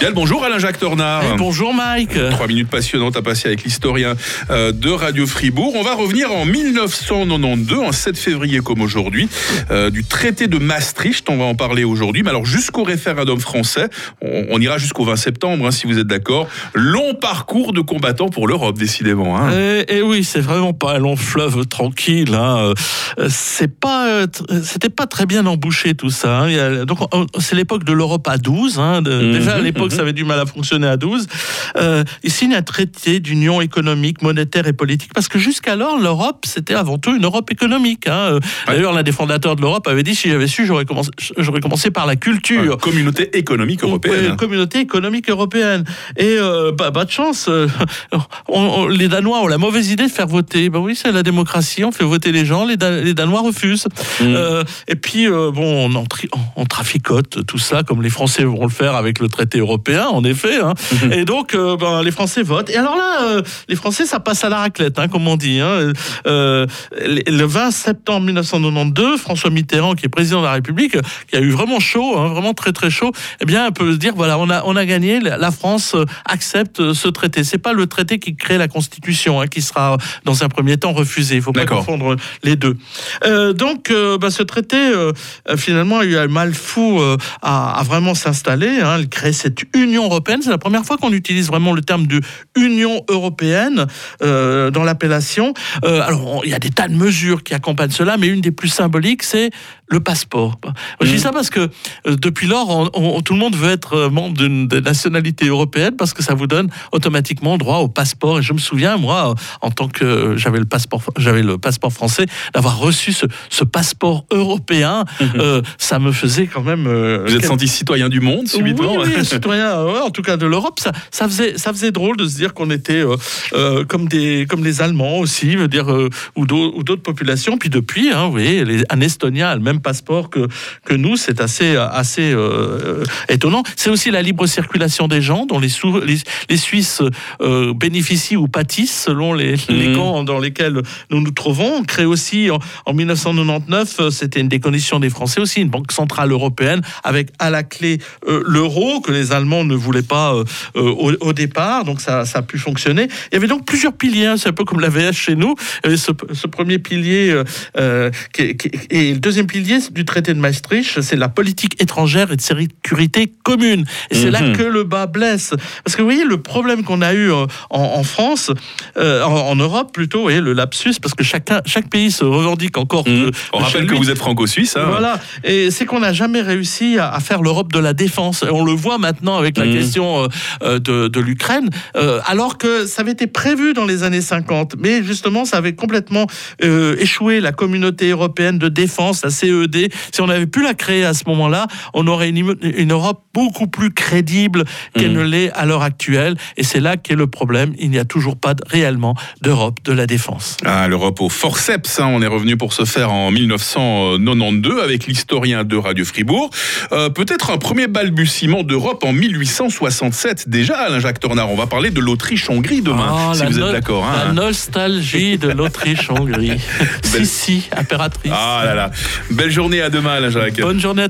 Bien, bonjour Alain-Jacques Tornard. Eh, bonjour Mike. Trois minutes passionnantes à passer avec l'historien euh, de Radio Fribourg. On va revenir en 1992, en 7 février comme aujourd'hui, euh, du traité de Maastricht. On va en parler aujourd'hui. Mais alors jusqu'au référendum français, on, on ira jusqu'au 20 septembre, hein, si vous êtes d'accord. Long parcours de combattants pour l'Europe, décidément. Hein. Et, et, oui, c'est vraiment pas un long fleuve tranquille. Hein. C'est pas, c'était pas très bien embouché tout ça. Hein. Donc c'est l'époque de l'Europe à 12. Hein, de, mmh, déjà à l'époque, mmh. ça avait du mal à fonctionner à 12. Euh, il signe un traité d'union économique, monétaire et politique parce que jusqu'alors l'Europe c'était avant tout une Europe économique. Hein. D'ailleurs, l'un des fondateurs de l'Europe avait dit si j'avais su, j'aurais commencé, j'aurais commencé par la culture. Communauté économique européenne. Communauté économique européenne. Et euh, bah, bah, de chance, euh, on, on, les Danois ont la mauvaise idée de faire voter. Bah oui, c'est la démocratie, on fait voter les gens, les, Dan les Danois refusent. Mmh. et puis bon, on, en on, on traficote tout ça comme les Français vont le faire avec le traité européen en effet. Hein. Mmh. Et donc, euh, ben, les Français votent. Et alors là, euh, les Français, ça passe à la raclette, hein, comme on dit. Hein. Euh, le 20 septembre 1992, François Mitterrand, qui est président de la République, qui a eu vraiment chaud, hein, vraiment très très chaud, eh bien, peut se dire voilà, on a on a gagné. La France accepte ce traité. C'est pas le traité qui crée la Constitution, qui sera dans un premier temps refusé. Il faut pas confondre les deux. Donc, bah, ce traité, finalement, il a eu un mal fou à, à, vraiment s'installer. Il crée cette union européenne. C'est la première fois qu'on utilise vraiment le terme de Union européenne euh, dans l'appellation. Euh, alors, il y a des tas de mesures qui accompagnent cela, mais une des plus symboliques, c'est le passeport. Mmh. Je dis ça parce que euh, depuis lors, on, on, tout le monde veut être membre d'une nationalité européenne parce que ça vous donne automatiquement droit au passeport. Et je me souviens, moi, en tant que j'avais le passeport, j'avais le passeport français, d'avoir reçu ce, ce, passeport européen, mmh. ça me faisait quand même. Vous êtes quel... senti citoyen du monde subitement Oui, oui ouais, en tout cas de l'Europe. Ça, ça faisait, ça faisait drôle de se dire qu'on était euh, comme des, comme les Allemands aussi, veut dire ou d'autres populations. Puis depuis, hein, vous voyez, les, un Estonien a le même passeport que, que nous, c'est assez, assez euh, étonnant. C'est aussi la libre circulation des gens, dont les, sous, les, les Suisses euh, bénéficient ou pâtissent selon les, mmh. les camps dans lesquels nous nous trouvons. On crée aussi en, en 1999, c'était une des conditions des Français aussi, une banque centrale européenne avec à la clé euh, l'euro que les Allemands ne voulaient pas euh, au, au, départ, donc ça, ça, a pu fonctionner. Il y avait donc plusieurs piliers, hein, c'est un peu comme la VS chez nous. Ce, ce, premier pilier qui, qui, et le deuxième pilier du traité de Maastricht, c'est la politique étrangère et de sécurité commune. Et c'est là que le bas blesse. Parce que vous voyez, le problème qu'on a eu en, en France, euh, en, en, Europe plutôt, et le lapsus, parce que chacun, chaque pays se revendique encore. Mmh. De, On rappelle que vous êtes franco-suisse. Hein. Voilà. Et c'est qu'on n'a jamais réussi à, à faire l'Europe de la défense. Et on le voit maintenant avec la mmh. question euh, de, de l'Ukraine, euh, alors que ça avait été prévu dans les années 50. Mais justement, ça avait complètement euh, échoué la communauté européenne de défense, la CE si on avait pu la créer à ce moment-là, on aurait une, une, Europe beaucoup plus crédible qu'elle mmh. ne l'est à l'heure actuelle. Et c'est là qu'est le problème. Il n'y a toujours pas de, réellement d'Europe de la défense. Ah, l'Europe au forceps. Hein. On est revenu pour ce faire en 1992 avec l'historien de Radio Fribourg. Euh, Peut-être un premier balbutiement d'Europe en 1867. Déjà, Alain-Jacques Tornard, on va parler de l'Autriche-Hongrie demain, oh, si vous no êtes d'accord. Hein. La nostalgie de l'Autriche-Hongrie. si, si, impératrice. Ah là là. Belle journée à demain, Alain Jacques. Bonne journée à